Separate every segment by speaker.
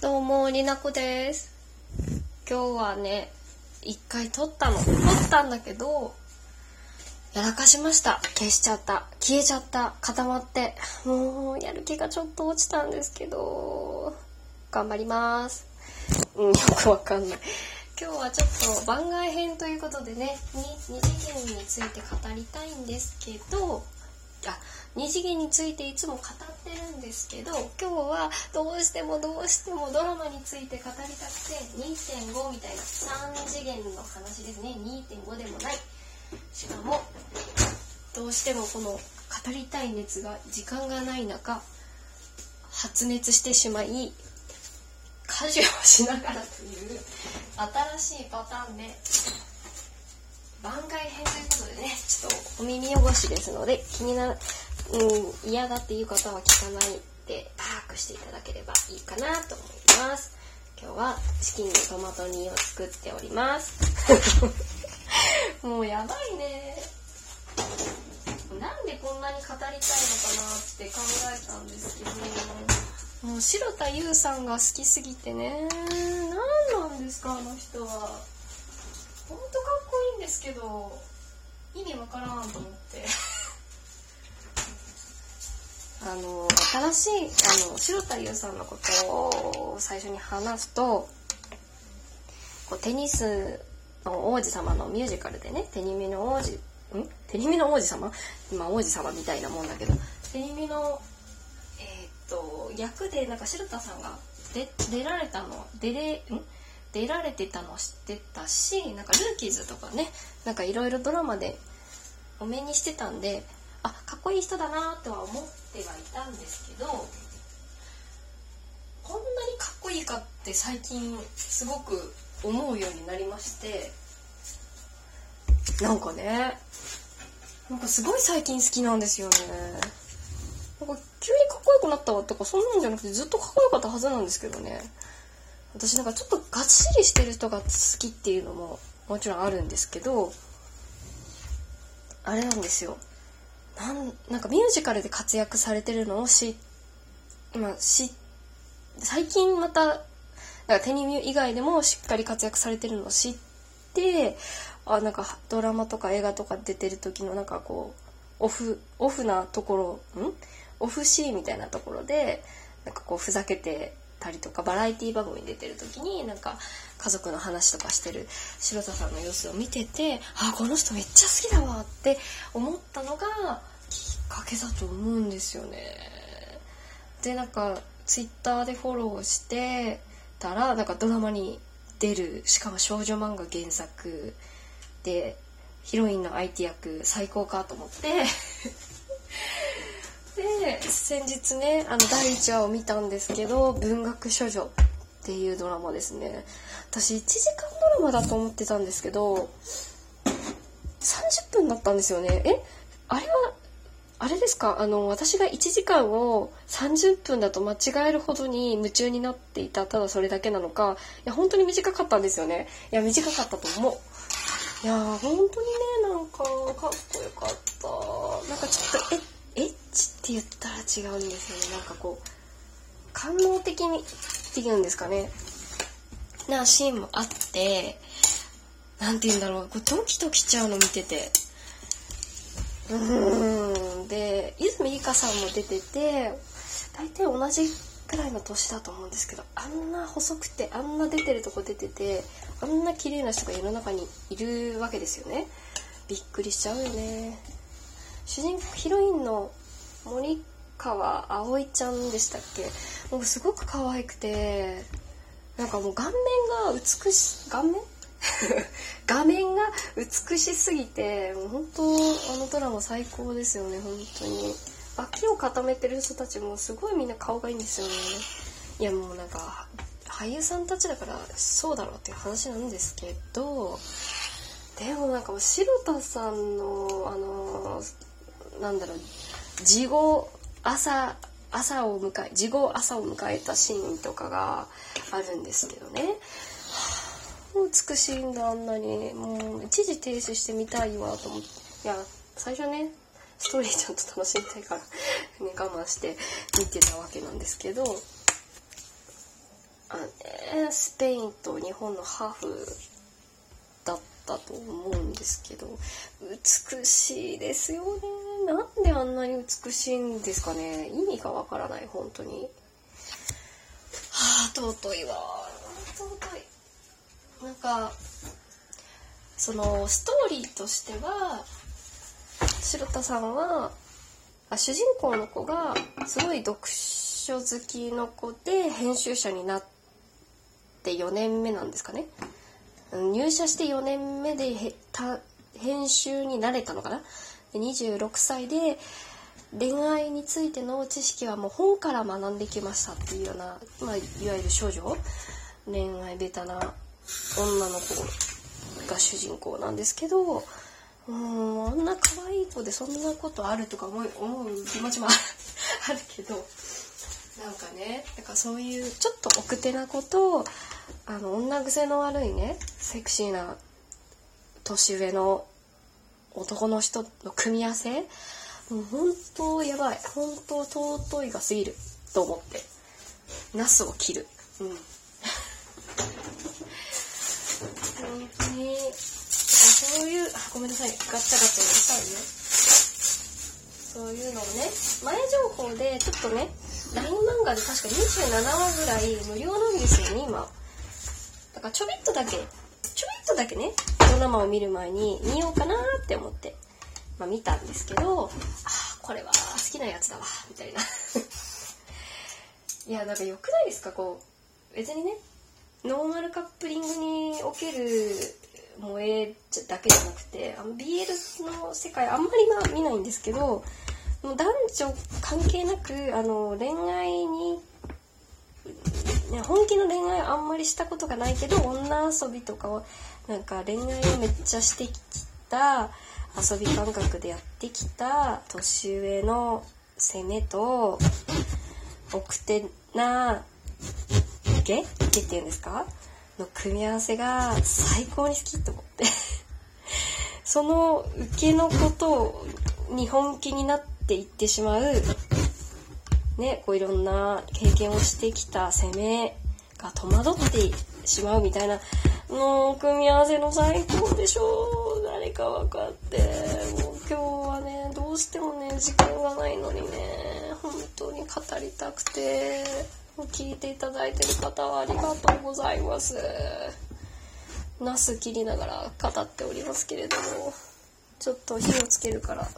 Speaker 1: どうも、りなこです。今日はね、一回撮ったの。撮ったんだけど、やらかしました。消しちゃった。消えちゃった。固まって。もう、やる気がちょっと落ちたんですけど、頑張ります。うん、よくわかんない。今日はちょっと番外編ということでね、に二次元について語りたいんですけど、あ二次元についていつも語ってるんですけど今日はどうしてもどうしてもドラマについて語りたくて2.5みたいな3次元の話ですね。2.5でもない。しかもどうしてもこの語りたい熱が時間がない中発熱してしまい家事をしながらという新しいパターンで番外編ということでねちょっとお耳汚しですので気になる、うん、嫌だっていう方は聞かないでパークしていただければいいかなと思います。今日はチキンのトマト煮を作っております。もうやばいね。なんでこんなに語りたいのかなって考えたんですけど。もう白田優さんが好きすぎてね。何なんですかあの人は。ほんとかっこいいんですけど意味わからんと思って。あの新しいあの白田優さんのことを最初に話すとこうテニスの王子様のミュージカルでね手にみの王子ん？手にみの王子様？今王子様みたいなもんだけど手にみのえーっと役でなんか白田さんが出出られたの出れん？出られてたの知ってたしなんかルーキーズとかねなんかいろいろドラマでお目にしてたんであかっこいい人だなとは思ってはいたんですけどこんなにかっこいいかって最近すごく思うようになりましてなんかねなんかすごい最近好きなんですよね。なんか急にかっこよくなったわとかそんなんじゃなくてずっとかっこよかったはずなんですけどね。私なんかちょっとがっしりしてる人が好きっていうのももちろんあるんですけどあれなんですよ。なんなんかミュージカルで活躍されてるのを知今し最近またなんかテニミュ以外でもしっかり活躍されてるのを知ってあなんかドラマとか映画とか出てる時のなんかこうオフオフなところん？オフシーンみたいなところでなんかこうふざけてたりとかバラエティ番組に出てる時になんか家族の話とかしてる白田さんの様子を見ててあこの人めっちゃ好きだわって思ったのがきっかけだと思うんですよね。でなんかツイッターでフォローしてたらなんかドラマに出るしかも少女漫画原作でヒロインの相手役最高かと思ってで先日ねあの第1話を見たんですけど「文学処女」っていうドラマですね。私1時間ドラマだと思ってたんですけど30分だったんですよね。えあれはあれですか？あの私が1時間を30分だと間違えるほどに夢中になっていたただそれだけなのかいや本当に短かったんですよね。いや短かったと思う。いやー本当にねなんかかっこよかった。なんかちょっとえエッチって言ったら違うんですよね。なんかこう官能的にっていうんですかね。なシーンもあってなんて言うんだろう。こうドキドキしちゃうの見てて。うーん。で泉里香さんも出てて大体同じくらいの年だと思うんですけどあんな細くてあんな出てるとこ出ててあんな綺麗な人が世の中にいるわけですよね。びっくりしちゃうよね。主人公ヒロインの森川葵ちゃんでしたっけ？もうすごく可愛くてなんかもう顔面が美し顔面？画面が美しすぎてもう本当あのドラマ最高ですよね本当に。脇を固めてる人たちもすごいみんな顔がいいんですよね。いやもうなんか俳優さんたちだからそうだろうっていう話なんですけどでもなんか白田さんのあのなんだろう事後朝朝を迎え事後朝を迎えたシーンとかがあるんですけどね。美しいんだあんなに。もう一時停止してみたいわと思って。いや最初ねストーリーちゃんと楽しみたいから、ね、我慢して見てたわけなんですけど。あね、スペインと日本のハーフだったと思うんですけど美しいですよね。なんであなに美しいんですかね。意味がわからない本当に。はあ尊いわ。尊い。なんかそのストーリーとしては白田さんはあ主人公の子がすごい読書好きの子で編集者になって4年目なんですかね。入社して4年目で編集になれたのかな。26歳で恋愛についての知識はもう本から学んできましたっていうような、まあ、いわゆる少女。恋愛ベタな女の子が主人公なんですけどうんあんな可愛い子でそんなことあるとか思う思う気持ちもあるけどなんかねだからそういうちょっと奥手な子とあの女癖の悪いねセクシーな年上の男の人の組み合わせもう本当やばい。本当尊いが過ぎる。と思って。ナスを切る。うん。本当にそういうあごめんなさい。ガッチャガチャうるさいねそういうのをね前情報でちょっとね LINE 漫画で確か27話ぐらい無料なんですよね今だからちょびっとだけちょびっとだけねドラマを見る前に見ようかなって思って、まあ、見たんですけどあこれは好きなやつだわみたいな。いやなんか良くないですか？こう別にねノーマルカップリングにおける萌えだけじゃなくてあの BL の世界あんまりまあ見ないんですけどもう男女関係なくあの恋愛に、ね、本気の恋愛あんまりしたことがないけど女遊びとかをなんか恋愛をめっちゃしてきた遊び感覚でやってきた年上の攻めと奥手なゲゲっていうんですか？の組み合わせが最高に好きと思って。その受けのことに本気になっていってしまうねこういろんな経験をしてきた攻めが戸惑ってしまうみたいなの組み合わせの最高でしょう。誰か分かってもう今日はねどうしてもね時間がないのにね本当に語りたくて聞いていただいてる方はありがとうございます。ナス切りながら語っておりますけれども、ちょっと火をつけるから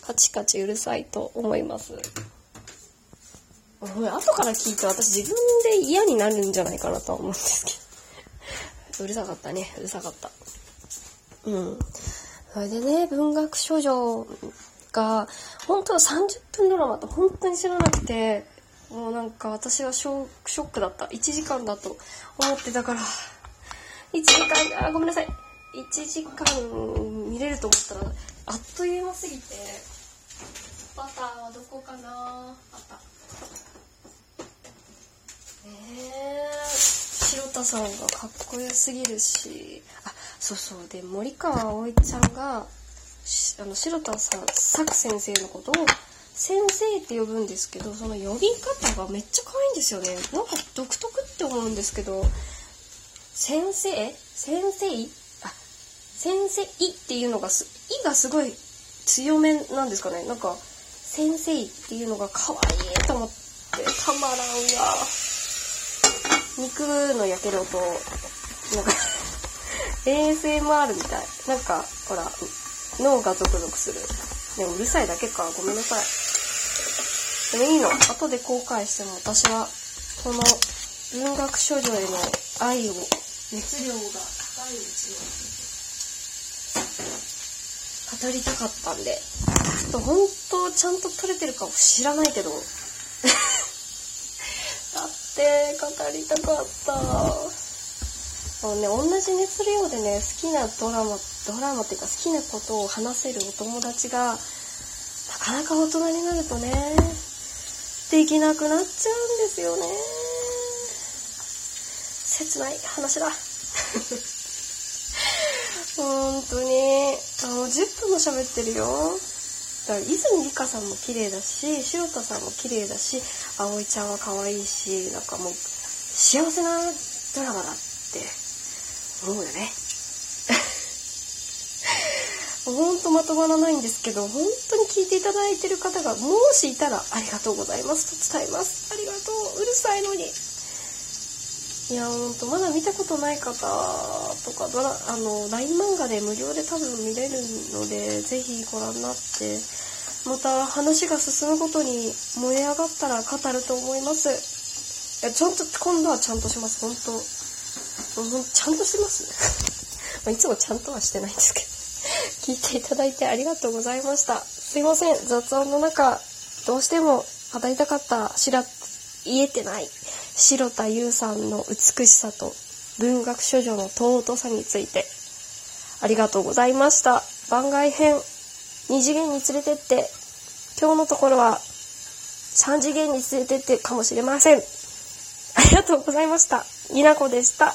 Speaker 1: カチカチうるさいと思います。後から聞いて私自分で嫌になるんじゃないかなとは思うんですけど。うるさかったね。うるさかった。うん。それでね、文学少女が、本当は30分ドラマと本当に知らなくて、もうなんか私はショックだった。1時間だと思ってたから、1時間、あ、ごめんなさい。1時間見れると思ったら、あっという間すぎて、バターはどこかなあった。えー、白田さんがかっこよすぎるし、あ、そうそう、で、森川葵ちゃんが、あの、白田さん、作先生のことを、先生って呼ぶんですけど、その呼び方がめっちゃ可愛いんですよね。なんか独特って思うんですけど、先生先生あ、先生いっていうのがす、いがすごい強めなんですかね。なんか、先生っていうのが可愛いと思って、たまらんわ。肉の焼ける音、なんか ASMR みたい。なんか、ほら、脳がゾクゾクする。でもうるさいだけか。ごめんなさい。でもいいの。後で後悔しても私は、この文学少女への愛を、熱量が高いうちに語りたかったんで、ちょっと本当ちゃんと撮れてるかも知らないけど、だって語りたかった。もうね、同じ熱量でね、好きなドラマ、ドラマっていうか好きなことを話せるお友達が、なかなか大人になるとね、できなくなっちゃうんですよね。切ない話だ。本当に。あの、10分も喋ってるよ。だから泉里香さんも綺麗だし、白田さんも綺麗だし、葵ちゃんは可愛いし、なんかもう、幸せなドラマだって思うよね。ほんとまとまらないんですけど、本当に聞いていただいてる方が、もしいたら、ありがとうございますと伝えます。ありがとう。うるさいのに。いや、ほんと、まだ見たことない方とか、ドラ、あの、LINE 漫画で無料で多分見れるので、ぜひご覧になって、また話が進むごとに燃え上がったら語ると思います。いや、ちゃんと、今度はちゃんとします、本当ちゃんとしてます いつもちゃんとはしてないんですけど。聞いていただいてありがとうございました。すいません、雑音の中、どうしても語りたかったしら、言えてない白田優さんの美しさと文学処女の尊さについてありがとうございました。番外編、2次元に連れてって、今日のところは3次元に連れてってかもしれません。ありがとうございました。になこでした。